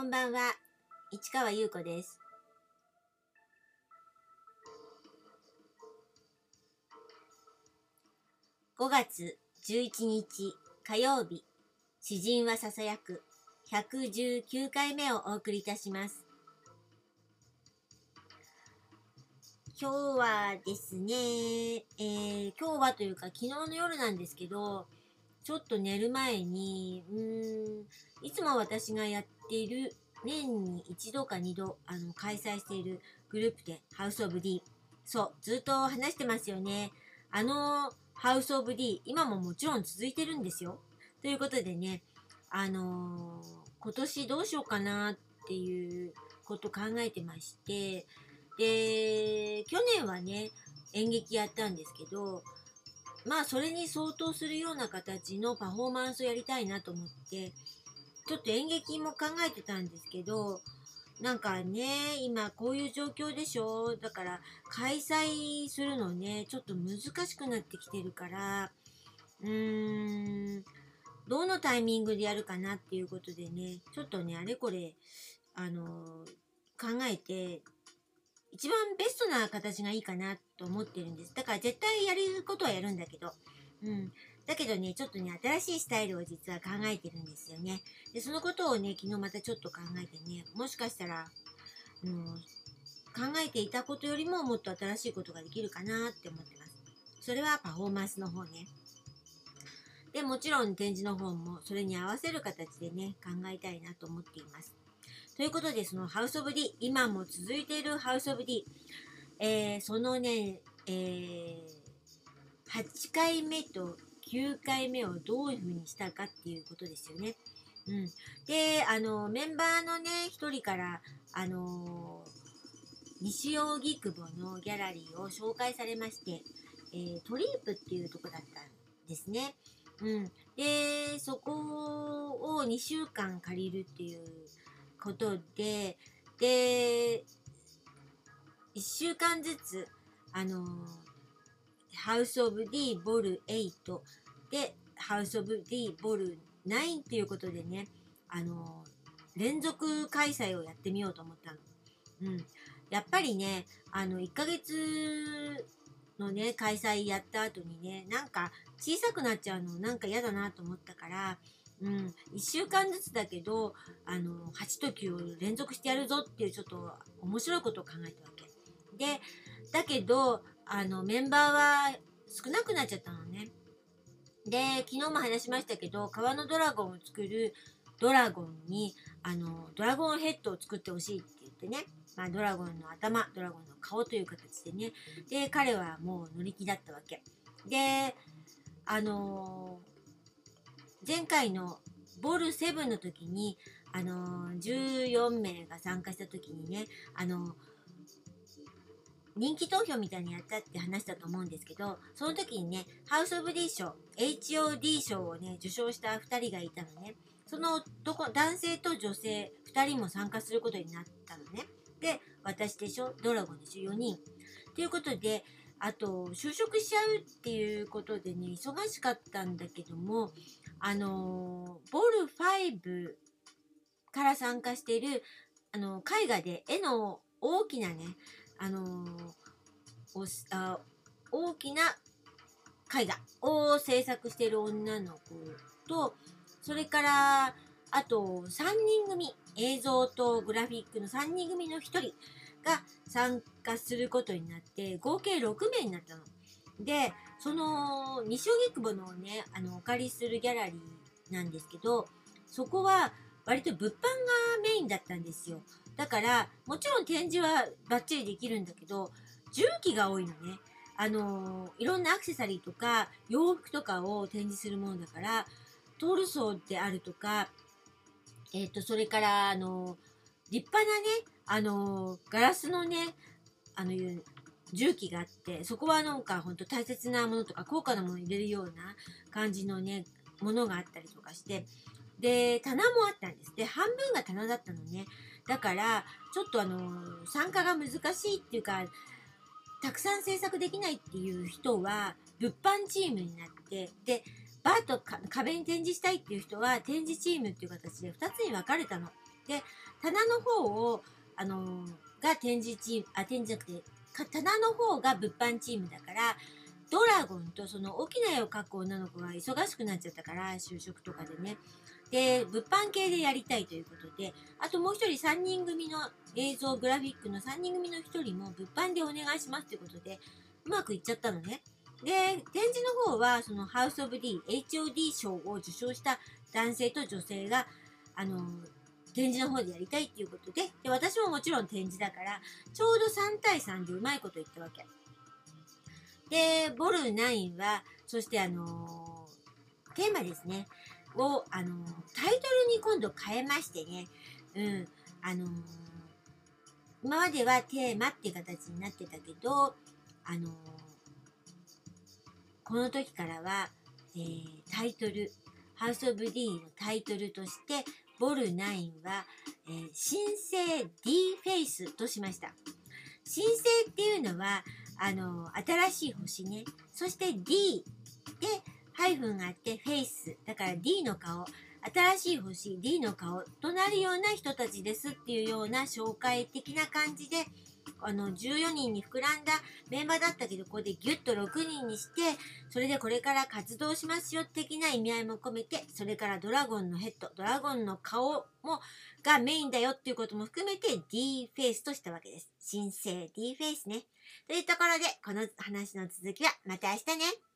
こんばんは、市川優子です。5月11日火曜日、詩人はささやく119回目をお送りいたします。今日はですね、えー今日はというか昨日の夜なんですけど、ちょっと寝る前に、うーん、いつも私がやっている年に一度か二度あの開催しているグループでハウスオブ D。そう、ずっと話してますよね。あのハウスオブ D、今ももちろん続いてるんですよ。ということでね、あのー今年どうしようかなっていうこと考えてまして、で、去年はね、演劇やったんですけど、まあそれに相当するような形のパフォーマンスをやりたいなと思って、ちょっと演劇も考えてたんですけど、なんかね、今こういう状況でしょ？だから開催するのね、ちょっと難しくなってきてるから、うーん、どのタイミングでやるかなっていうことでね、ちょっとね、あれこれ、あの考えて、一番ベストな形がいいかなと思ってるんです。だから絶対やることはやるんだけど、うん。だけどね、ちょっとね、新しいスタイルを実は考えてるんですよね。で、そのことをね、昨日またちょっと考えてね、もしかしたら、あの考えていたことよりももっと新しいことができるかなって思ってます。それはパフォーマンスの方ね。で、もちろん展示の方もそれに合わせる形でね、考えたいなと思っています。ということで、そのハウスオブ D、今も続いているハウスオブ D、えー、そのね、えー、8回目と9回目をどういうふうにしたかっていうことですよね。うん。で、あの、メンバーのね、一人から、あの西荻窪のギャラリーを紹介されまして、えートリープっていうとこだったんですね。うん。で、そこを2週間借りるっていうことで、で、1週間ずつ、あのハウスオブ D ボル8で、ハウスオブ D ボル9っていうことでね、あの連続開催をやってみようと思ったの。うん。やっぱりね、あの、1ヶ月のね、開催やった後にね、なんか小さくなっちゃうのなんか嫌だなと思ったから、うん、1週間ずつだけど、あの、8と9を連続してやるぞっていうちょっと面白いことを考えたわけ。で、だけど、あの、メンバーは少なくなっちゃったのね。で、昨日も話しましたけど、川のドラゴンを作るドラゴンに、あの、ドラゴンヘッドを作ってほしいって言ってね、まあ、ドラゴンの頭、ドラゴンの顔という形でね、で、彼はもう乗り気だったわけ。で、あの前回のボール7の時に、あの14名が参加した時にね、あの人気投票みたいにやったって話したと思うんですけど、その時にね、ハウス・オブ・ディー賞、HOD 賞をね、受賞した2人がいたのね。その男男性と女性2人も参加することになったのね。で、私でしょ、ドラゴンでしょ、4人。ということで、あと、就職しちゃうっていうことでね、忙しかったんだけども、あのボル5から参加している、あの、絵画で絵の大きなね、あのおあ大きな絵画を制作している女の子と、それから、あと3人組、映像とグラフィックの3人組の1人が参加することになって、合計6名になったの。で、その西荻窪のね、あの、お借りするギャラリーなんですけど、そこは割と物販がメインだったんですよ。だから、もちろん展示はバッチリできるんだけど、重機が多いのね。あのいろんなアクセサリーとか洋服とかを展示するものだから、トールソーであるとか、えっ、と、それから、あの立派なね、あのガラスのね、あの、重機があって、そこはなんか本当大切なものとか高価なものを入れるような感じのね、ものがあったりとかして、で、棚もあったんです。で、半分が棚だったのね。だから、ちょっとあの、参加が難しいっていうか、たくさん制作できないっていう人は、物販チームになって、で、バーとか壁に展示したいっていう人は、展示チームっていう形で2つに分かれたの。で、棚の方を、あのが展示チーム、あ、展示じゃなくて、棚の方が物販チームだから、ドラゴンとその大きな絵を描く女の子が忙しくなっちゃったから、就職とかでね。で、物販系でやりたいということで、あともう一人3人組の映像グラフィックの3人組の1人も物販でお願いしますということで、うまくいっちゃったのね。で、展示の方は、そのハウス・オブ・ディ、HOD 賞を受賞した男性と女性が、あの、展示の方でやりたいっていうことで、で、私ももちろん展示だから、ちょうど3対3でうまいこと言ったわけ。で、ボル9は、そしてあのー、テーマですね。を、あのー、タイトルに今度変えましてね。うん。あのー、今まではテーマっていう形になってたけど、あのこの時からは、えー、タイトル、ハウス・オブ・ディーのタイトルとして、ボル9は、えー、新生 D フェイスとしました。新生っていうのは、あの、新しい星ね。そして D で、ハイフンがあって、フェイス。だから D の顔。新しい星 D の顔となるような人たちですっていうような紹介的な感じで、あの、14人に膨らんだメンバーだったけど、ここでギュッと6人にして、それでこれから活動しますよ的な意味合いも込めて、それからドラゴンのヘッド、ドラゴンの顔も、がメインだよっていうことも含めて D フェイスとしたわけです。新生 D フェイスね。というところで、この話の続きはまた明日ね。